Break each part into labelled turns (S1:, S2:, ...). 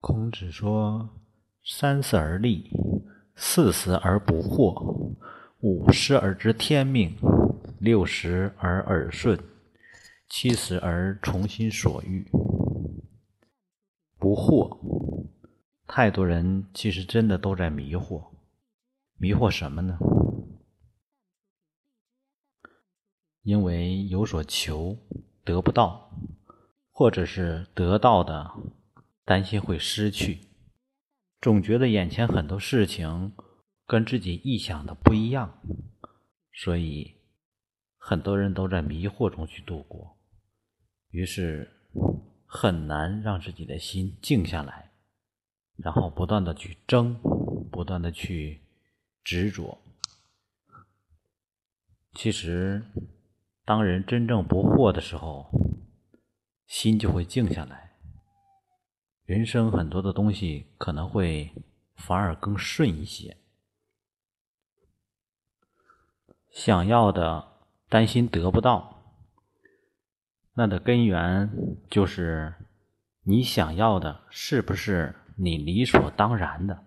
S1: 孔子说：“三十而立，四十而不惑，五十而知天命，六十而耳顺，七十而从心所欲。”不惑，太多人其实真的都在迷惑，迷惑什么呢？因为有所求得不到，或者是得到的。担心会失去，总觉得眼前很多事情跟自己臆想的不一样，所以很多人都在迷惑中去度过，于是很难让自己的心静下来，然后不断的去争，不断的去执着。其实，当人真正不惑的时候，心就会静下来。人生很多的东西可能会反而更顺一些，想要的担心得不到，那的根源就是你想要的是不是你理所当然的？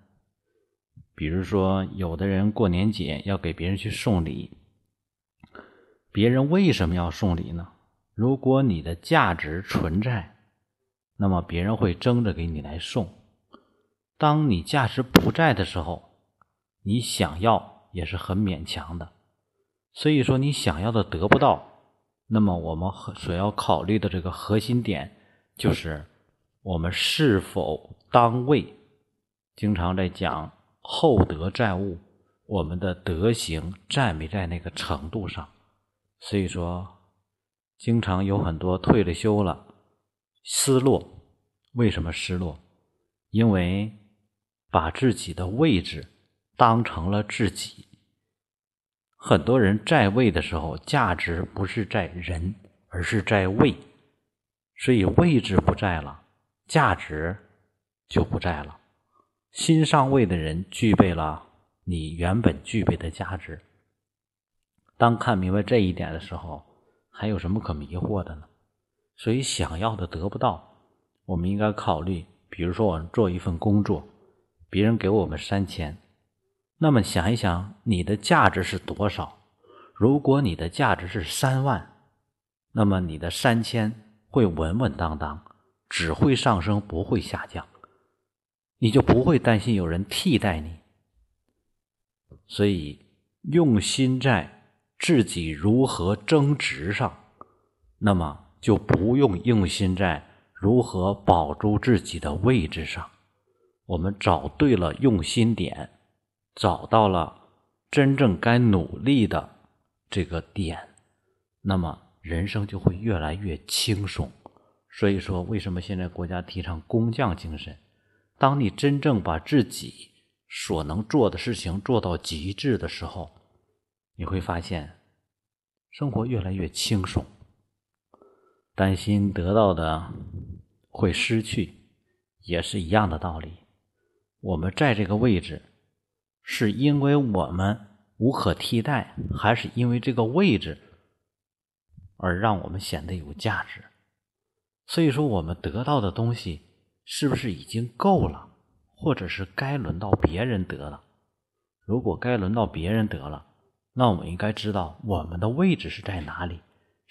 S1: 比如说，有的人过年节要给别人去送礼，别人为什么要送礼呢？如果你的价值存在。那么别人会争着给你来送。当你价值不在的时候，你想要也是很勉强的。所以说，你想要的得不到，那么我们所要考虑的这个核心点就是我们是否当位。经常在讲厚德载物，我们的德行在没在那个程度上？所以说，经常有很多退了休了。失落，为什么失落？因为把自己的位置当成了自己。很多人在位的时候，价值不是在人，而是在位。所以位置不在了，价值就不在了。新上位的人具备了你原本具备的价值。当看明白这一点的时候，还有什么可迷惑的呢？所以，想要的得不到，我们应该考虑。比如说，我们做一份工作，别人给我们三千，那么想一想，你的价值是多少？如果你的价值是三万，那么你的三千会稳稳当当，只会上升，不会下降，你就不会担心有人替代你。所以，用心在自己如何增值上，那么。就不用用心在如何保住自己的位置上。我们找对了用心点，找到了真正该努力的这个点，那么人生就会越来越轻松。所以说，为什么现在国家提倡工匠精神？当你真正把自己所能做的事情做到极致的时候，你会发现生活越来越轻松。担心得到的会失去，也是一样的道理。我们在这个位置，是因为我们无可替代，还是因为这个位置而让我们显得有价值？所以说，我们得到的东西是不是已经够了，或者是该轮到别人得了？如果该轮到别人得了，那我们应该知道我们的位置是在哪里。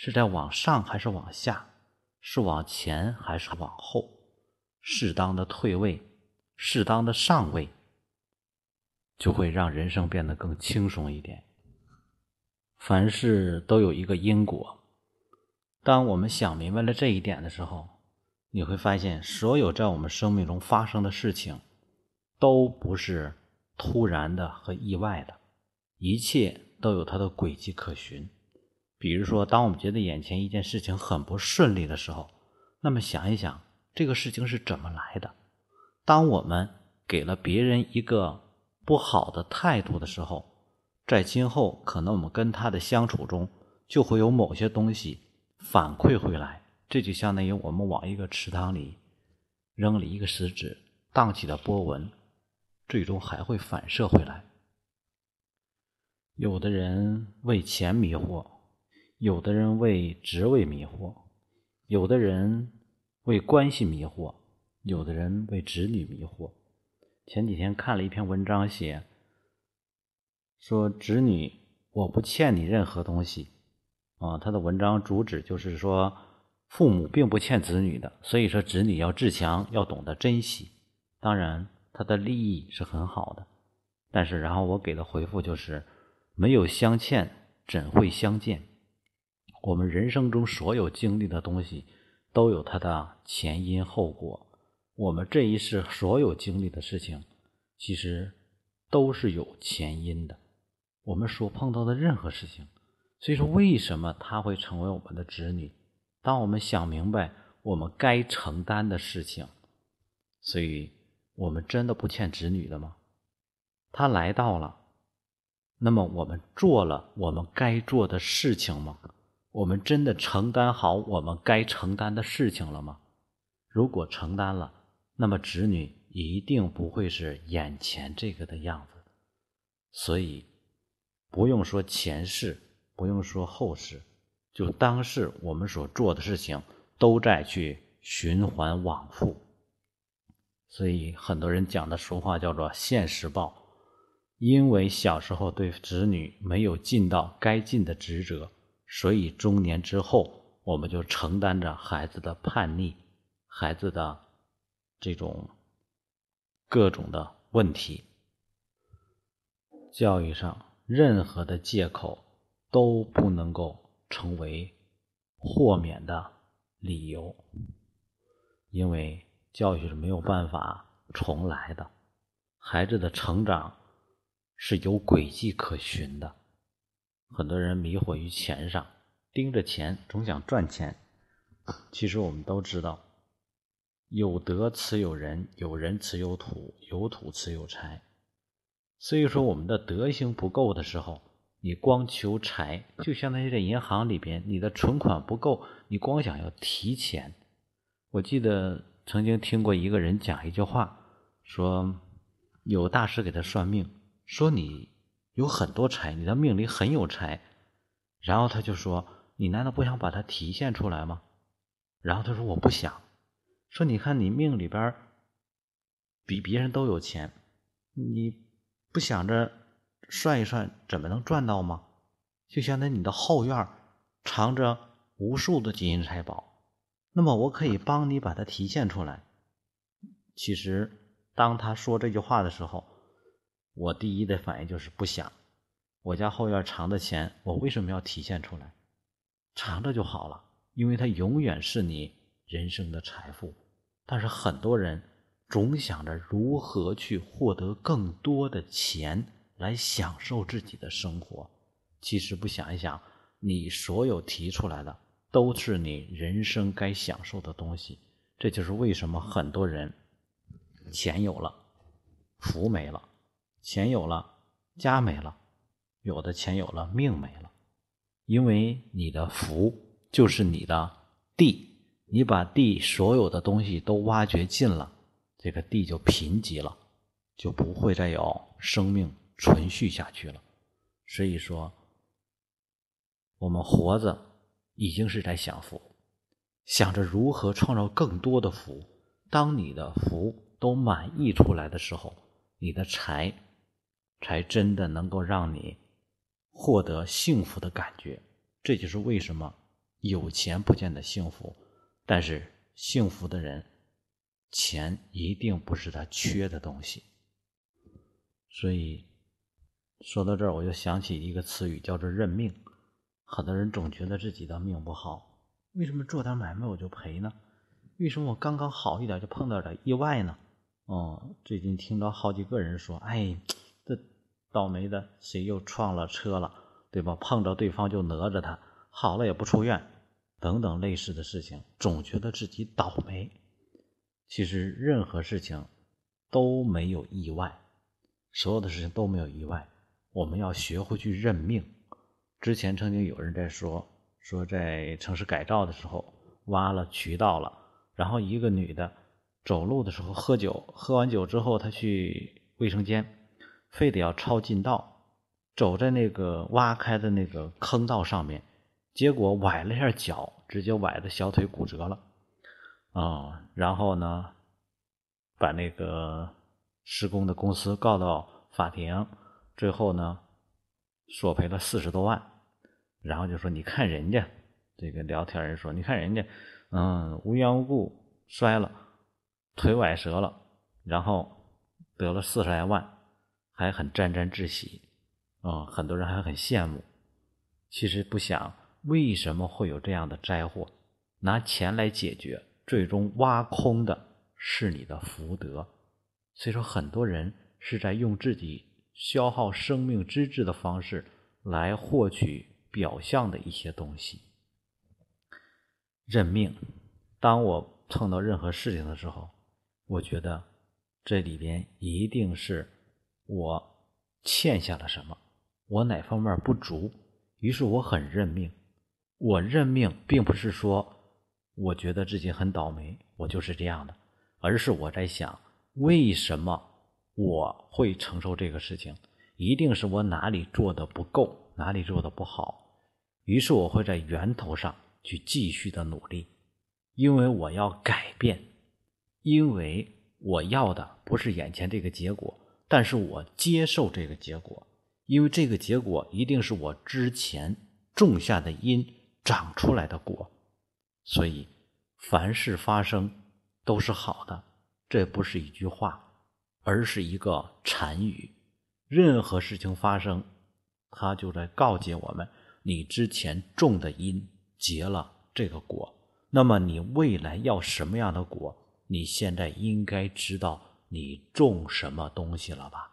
S1: 是在往上还是往下？是往前还是往后？适当的退位，适当的上位，就会让人生变得更轻松一点。凡事都有一个因果，当我们想明白了这一点的时候，你会发现，所有在我们生命中发生的事情，都不是突然的和意外的，一切都有它的轨迹可循。比如说，当我们觉得眼前一件事情很不顺利的时候，那么想一想这个事情是怎么来的。当我们给了别人一个不好的态度的时候，在今后可能我们跟他的相处中就会有某些东西反馈回来。这就相当于我们往一个池塘里扔了一个石子，荡起的波纹，最终还会反射回来。有的人为钱迷惑。有的人为职位迷惑，有的人为关系迷惑，有的人为子女迷惑。前几天看了一篇文章，写说子女我不欠你任何东西啊。他的文章主旨就是说，父母并不欠子女的，所以说子女要自强，要懂得珍惜。当然，他的利益是很好的，但是然后我给的回复就是：没有相欠，怎会相见？我们人生中所有经历的东西，都有它的前因后果。我们这一世所有经历的事情，其实都是有前因的。我们所碰到的任何事情，所以说为什么他会成为我们的子女？当我们想明白我们该承担的事情，所以我们真的不欠子女的吗？他来到了，那么我们做了我们该做的事情吗？我们真的承担好我们该承担的事情了吗？如果承担了，那么子女一定不会是眼前这个的样子，所以不用说前世，不用说后世，就当是我们所做的事情都在去循环往复。所以很多人讲的俗话叫做现实报，因为小时候对子女没有尽到该尽的职责，所以中年之后我们就承担着孩子的叛逆，孩子的。这种各种的问题，教育上任何的借口都不能够成为豁免的理由，因为教育是没有办法重来的，孩子的成长是有轨迹可循的。很多人迷惑于钱上，盯着钱，总想赚钱。其实我们都知道。有德持有人，有人持有土，有土持有财。所以说，我们的德行不够的时候，你光求财，就相当于在银行里边，你的存款不够，你光想要提钱。我记得曾经听过一个人讲一句话，说有大师给他算命，说你有很多财，你的命里很有财。然后他就说：“你难道不想把它体现出来吗？”然后他说：“我不想。”说，你看你命里边比别人都有钱，你不想着算一算，怎么能赚到吗？就相当于你的后院藏着无数的金银财宝，那么我可以帮你把它体现出来。其实，当他说这句话的时候，我第一的反应就是不想。我家后院藏的钱，我为什么要体现出来？藏着就好了，因为它永远是你人生的财富。但是很多人总想着如何去获得更多的钱来享受自己的生活，其实不想一想，你所有提出来的都是你人生该享受的东西。这就是为什么很多人钱有了，福没了；钱有了，家没了；有的钱有了，命没了。因为你的福就是你的地。你把地所有的东西都挖掘尽了，这个地就贫瘠了，就不会再有生命存续下去了。所以说，我们活着已经是在享福，想着如何创造更多的福。当你的福都满溢出来的时候，你的财才真的能够让你获得幸福的感觉。这就是为什么有钱不见得幸福。但是幸福的人，钱一定不是他缺的东西。所以说到这儿，我就想起一个词语，叫做认命。很多人总觉得自己的命不好，为什么做点买卖我就赔呢？为什么我刚刚好一点就碰到点意外呢？哦，最近听到好几个人说：“哎，倒霉的谁又撞了车了，对吧？碰着对方就讹着他，好了也不出院。”等等类似的事情，总觉得自己倒霉。其实任何事情都没有意外，所有的事情都没有意外。我们要学会去认命。之前曾经有人在说，说在城市改造的时候挖了渠道了，然后一个女的走路的时候喝酒，喝完酒之后她去卫生间，非得要抄近道，走在那个挖开的那个坑道上面。结果崴了一下脚，直接崴的小腿骨折了，啊，然后呢，把那个施工的公司告到法庭，最后呢索赔了四十多万，然后就说你看人家这个聊天人说，你看人家嗯无缘无故摔了腿崴折了，然后得了四十来万，还很沾沾自喜，嗯，很多人还很羡慕。其实不想为什么会有这样的灾祸，拿钱来解决，最终挖空的是你的福德。所以说，很多人是在用自己消耗生命之质的方式来获取表象的一些东西。认命，当我碰到任何事情的时候，我觉得这里边一定是我欠下了什么，我哪方面不足。于是我很认命，我认命并不是说我觉得自己很倒霉，我就是这样的，而是我在想，为什么我会承受这个事情？一定是我哪里做的不够，哪里做的不好。于是我会在源头上去继续的努力，因为我要改变，因为我要的不是眼前这个结果，但是我接受这个结果。因为这个结果一定是我之前种下的因长出来的果，所以凡事发生都是好的。这不是一句话，而是一个禅语。任何事情发生，它就在告诫我们：你之前种的因结了这个果，那么你未来要什么样的果？你现在应该知道你种什么东西了吧？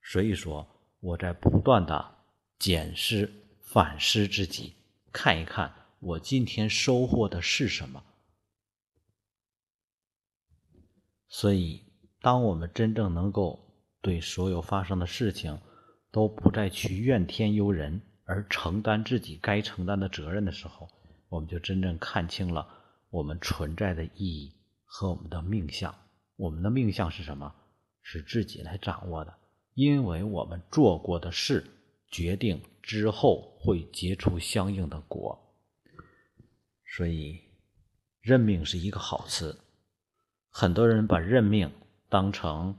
S1: 所以说。我在不断的检视、反思自己，看一看我今天收获的是什么。所以，当我们真正能够对所有发生的事情都不再去怨天尤人，而承担自己该承担的责任的时候，我们就真正看清了我们存在的意义和我们的命相。我们的命相是什么？是自己来掌握的。因为我们做过的事，决定之后会结出相应的果，所以认命是一个好词。很多人把认命当成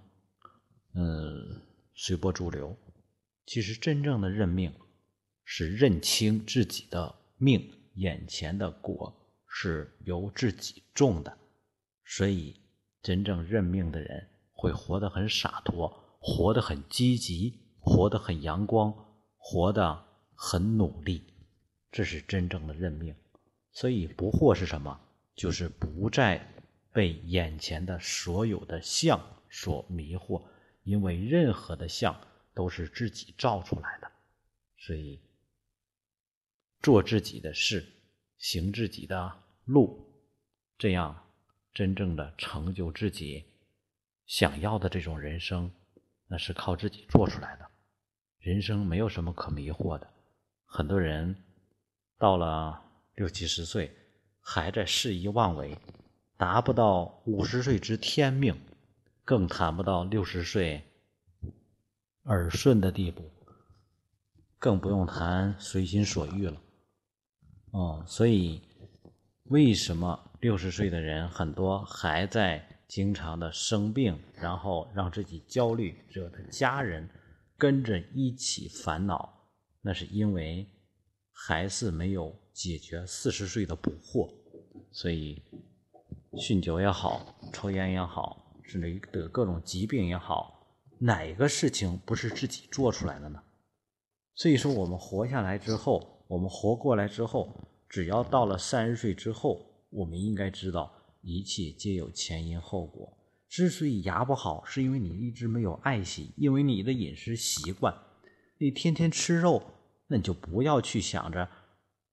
S1: 嗯随波逐流，其实真正的认命是认清自己的命，眼前的果是由自己种的。所以，真正认命的人会活得很洒脱。活得很积极，活得很阳光，活得很努力，这是真正的认命。所以不惑是什么？就是不再被眼前的所有的相所迷惑，因为任何的相都是自己造出来的。所以做自己的事，行自己的路，这样真正的成就自己想要的这种人生。那是靠自己做出来的，人生没有什么可迷惑的。很多人到了六七十岁，还在肆意妄为，达不到五十岁之天命，更谈不到六十岁耳顺的地步，更不用谈随心所欲了。哦，所以为什么六十岁的人很多还在？经常的生病，然后让自己焦虑，惹得家人跟着一起烦恼，那是因为还是没有解决四十岁的不惑，所以酗酒也好，抽烟也好，甚至于得各种疾病也好，哪个事情不是自己做出来的呢？所以说，我们活下来之后，我们活过来之后，只要到了三十岁之后，我们应该知道。一切皆有前因后果。之所以牙不好，是因为你一直没有爱惜，因为你的饮食习惯，你天天吃肉，那你就不要去想着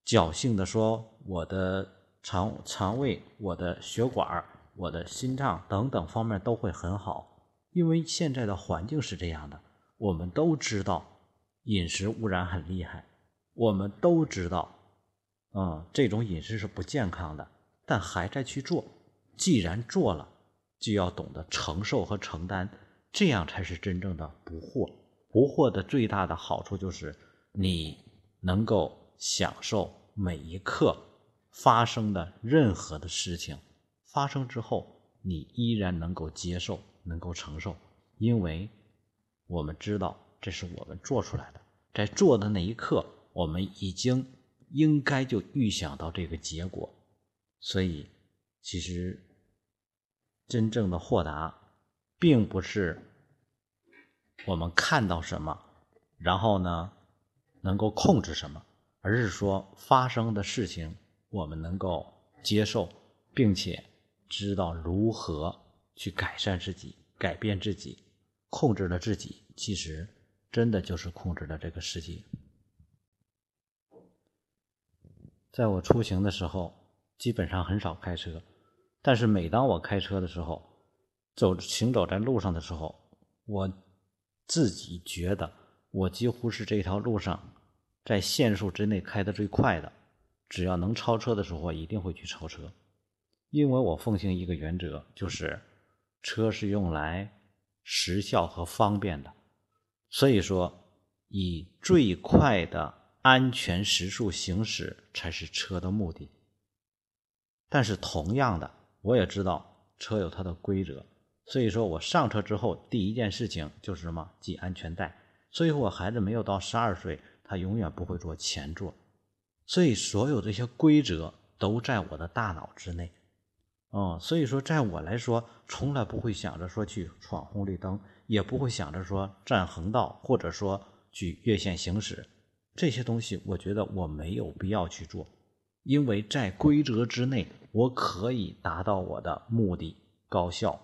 S1: 侥幸的说我的肠肠胃、我的血管、我的心脏等等方面都会很好，因为现在的环境是这样的。我们都知道饮食污染很厉害，我们都知道，嗯，这种饮食是不健康的，但还在去做。既然做了，就要懂得承受和承担，这样才是真正的不惑。不惑的最大的好处就是，你能够享受每一刻发生的任何的事情。发生之后，你依然能够接受，能够承受，因为我们知道这是我们做出来的，在做的那一刻，我们已经应该就预想到这个结果，所以其实真正的豁达，并不是我们看到什么，然后呢能够控制什么，而是说发生的事情我们能够接受，并且。知道如何去改善自己、改变自己、控制了自己，其实真的就是控制了这个世界。在我出行的时候，基本上很少开车，但是每当我开车的时候，走行走在路上的时候，我自己觉得我几乎是这条路上在限速之内开的最快的。只要能超车的时候，我一定会去超车。因为我奉行一个原则，就是车是用来时效和方便的，所以说以最快的安全时速行驶才是车的目的。但是同样的，我也知道车有它的规则，所以说我上车之后第一件事情就是什么？系安全带。所以我孩子没有到十二岁，他永远不会坐前座。所以所有这些规则都在我的大脑之内。哦，所以说，在我来说，从来不会想着说去闯红绿灯，也不会想着说占横道，或者说去越线行驶，这些东西，我觉得我没有必要去做，因为在规则之内，我可以达到我的目的，高效。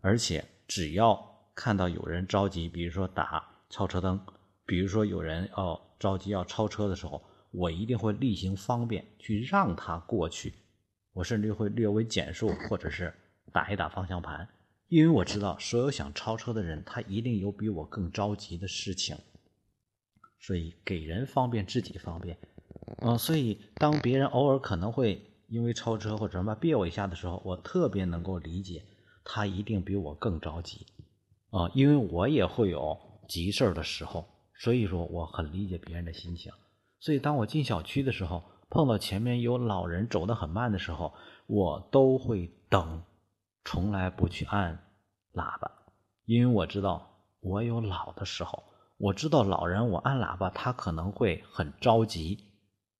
S1: 而且，只要看到有人着急，比如说打超车灯，比如说有人要着急要超车的时候，我一定会例行方便去让他过去。我甚至会略微减速，或者是打一打方向盘，因为我知道所有想超车的人，他一定有比我更着急的事情。所以给人方便，自己方便。嗯，所以当别人偶尔可能会因为超车或者什么别我一下的时候，我特别能够理解，他一定比我更着急。啊，因为我也会有急事儿的时候，所以说我很理解别人的心情。所以当我进小区的时候。碰到前面有老人走得很慢的时候，我都会等，从来不去按喇叭，因为我知道我有老的时候，我知道老人我按喇叭他可能会很着急，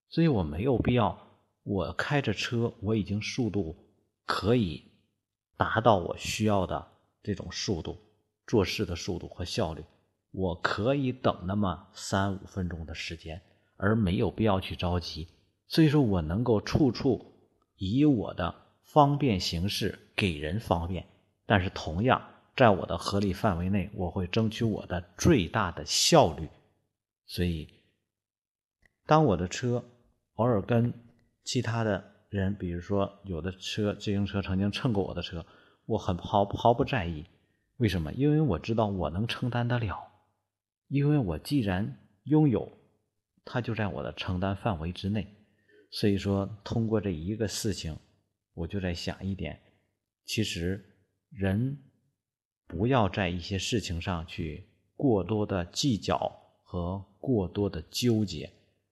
S1: 所以我没有必要。我开着车，我已经速度可以达到我需要的这种速度，做事的速度和效率，我可以等那么三五分钟的时间，而没有必要去着急。所以说我能够处处以我的方便形式给人方便，但是同样在我的合理范围内，我会争取我的最大的效率。所以，当我的车偶尔跟其他的人，比如说有的车自行车曾经蹭过我的车，我很毫毫不在意。为什么？因为我知道我能承担得了，因为我既然拥有，它就在我的承担范围之内。所以说，通过这一个事情，我就在想一点：其实人不要在一些事情上去过多的计较和过多的纠结。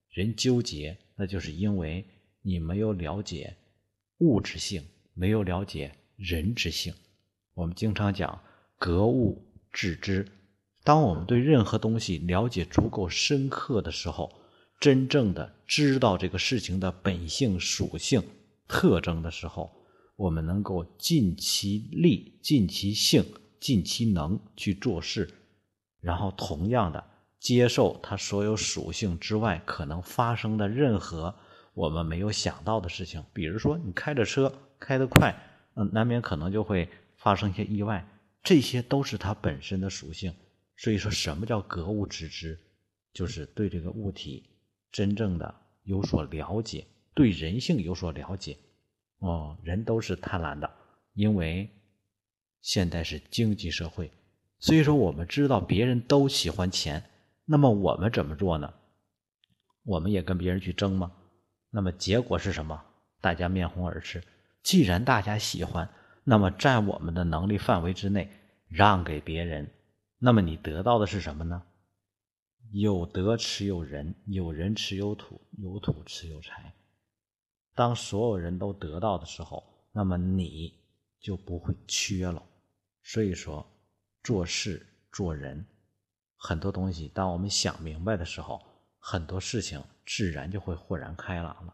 S1: 人纠结，那就是因为你没有了解物质性，没有了解人之性。我们经常讲格物致知。当我们对任何东西了解足够深刻的时候，真正的知道这个事情的本性、属性、特征的时候，我们能够尽其力、尽其性、尽其能去做事，然后同样的接受它所有属性之外可能发生的任何我们没有想到的事情。比如说，你开着车开得快，嗯，难免可能就会发生一些意外，这些都是它本身的属性。所以说，什么叫格物致知？就是对这个物体。真正的有所了解，对人性有所了解，哦，人都是贪婪的，因为现在是经济社会，所以说我们知道别人都喜欢钱，那么我们怎么做呢？我们也跟别人去争吗？那么结果是什么？大家面红耳赤。既然大家喜欢，那么在我们的能力范围之内让给别人，那么你得到的是什么呢？有德持有人，有人持有土，有土持有财。当所有人都得到的时候，那么你就不会缺了。所以说，做事做人，很多东西，当我们想明白的时候，很多事情自然就会豁然开朗了。